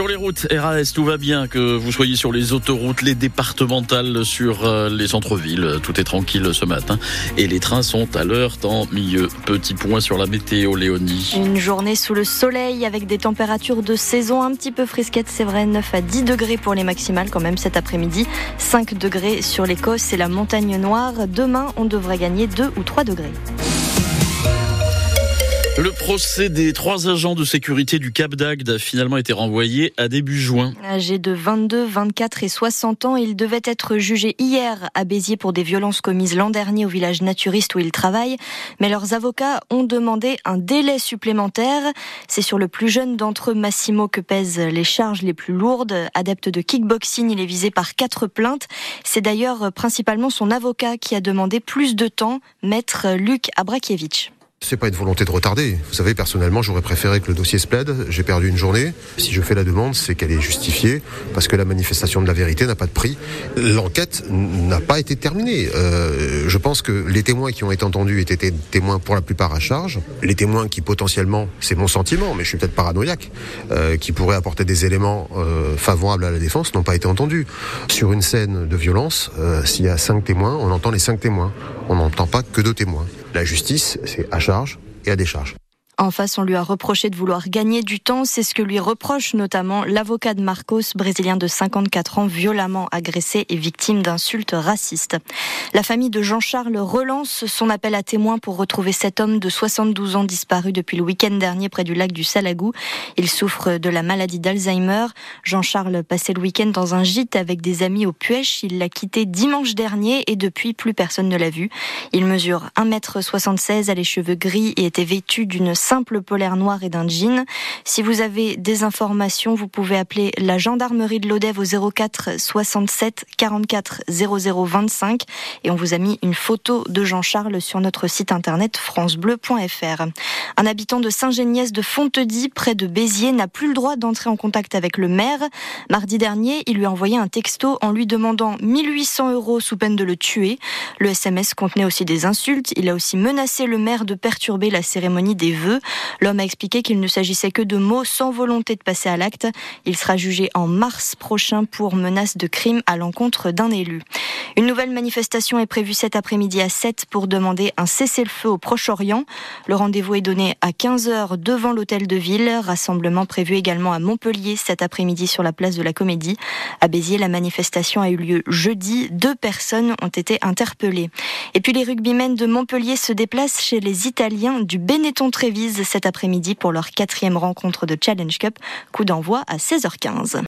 routes, RAS, tout va bien, que vous soyez sur les autoroutes, les départementales, sur euh, les centres-villes, tout est tranquille ce matin. Et les trains sont à l'heure, tant mieux. Petit point sur la météo, Léonie. Une journée sous le soleil avec des températures de saison un petit peu frisquettes, c'est vrai, 9 à 10 degrés pour les maximales quand même cet après-midi, 5 degrés sur l'Écosse et la montagne noire. Demain, on devrait gagner 2 ou 3 degrés. Le procès des trois agents de sécurité du Cap d'Agde a finalement été renvoyé à début juin. Âgés de 22, 24 et 60 ans, ils devaient être jugés hier à Béziers pour des violences commises l'an dernier au village naturiste où ils travaillent. Mais leurs avocats ont demandé un délai supplémentaire. C'est sur le plus jeune d'entre eux, Massimo, que pèsent les charges les plus lourdes. Adepte de kickboxing, il est visé par quatre plaintes. C'est d'ailleurs principalement son avocat qui a demandé plus de temps, maître Luc Abrakiewicz. C'est pas une volonté de retarder. Vous savez, personnellement, j'aurais préféré que le dossier se plaide. J'ai perdu une journée. Si je fais la demande, c'est qu'elle est justifiée parce que la manifestation de la vérité n'a pas de prix. L'enquête n'a pas été terminée. Euh, je pense que les témoins qui ont été entendus étaient témoins pour la plupart à charge. Les témoins qui potentiellement, c'est mon sentiment, mais je suis peut-être paranoïaque, euh, qui pourraient apporter des éléments euh, favorables à la défense, n'ont pas été entendus. Sur une scène de violence, s'il y a cinq témoins, on entend les cinq témoins. On n'entend pas que deux témoins. La justice, c'est à charge et à décharge. En face, on lui a reproché de vouloir gagner du temps. C'est ce que lui reproche notamment l'avocat de Marcos, brésilien de 54 ans, violemment agressé et victime d'insultes racistes. La famille de Jean-Charles relance son appel à témoins pour retrouver cet homme de 72 ans disparu depuis le week-end dernier près du lac du Salagou. Il souffre de la maladie d'Alzheimer. Jean-Charles passait le week-end dans un gîte avec des amis au Puech. Il l'a quitté dimanche dernier et depuis, plus personne ne l'a vu. Il mesure 1m76, a les cheveux gris et était vêtu d'une simple polaire noire et d'un jean. Si vous avez des informations, vous pouvez appeler la gendarmerie de l'Odève au 04 67 44 00 25 et on vous a mis une photo de Jean-Charles sur notre site internet francebleu.fr. Un habitant de Saint-Géniès de Fontedy, près de Béziers, n'a plus le droit d'entrer en contact avec le maire. Mardi dernier, il lui a envoyé un texto en lui demandant 1800 euros sous peine de le tuer. Le SMS contenait aussi des insultes. Il a aussi menacé le maire de perturber la cérémonie des vœux. L'homme a expliqué qu'il ne s'agissait que de mots sans volonté de passer à l'acte. Il sera jugé en mars prochain pour menace de crime à l'encontre d'un élu. Une nouvelle manifestation est prévue cet après-midi à 7 pour demander un cessez-le-feu au Proche-Orient. Le rendez-vous est donné à 15h devant l'hôtel de ville. Rassemblement prévu également à Montpellier cet après-midi sur la place de la Comédie. À Béziers, la manifestation a eu lieu jeudi. Deux personnes ont été interpellées. Et puis les rugbymen de Montpellier se déplacent chez les Italiens du Benetton Trévise cet après-midi pour leur quatrième rencontre de Challenge Cup. Coup d'envoi à 16h15.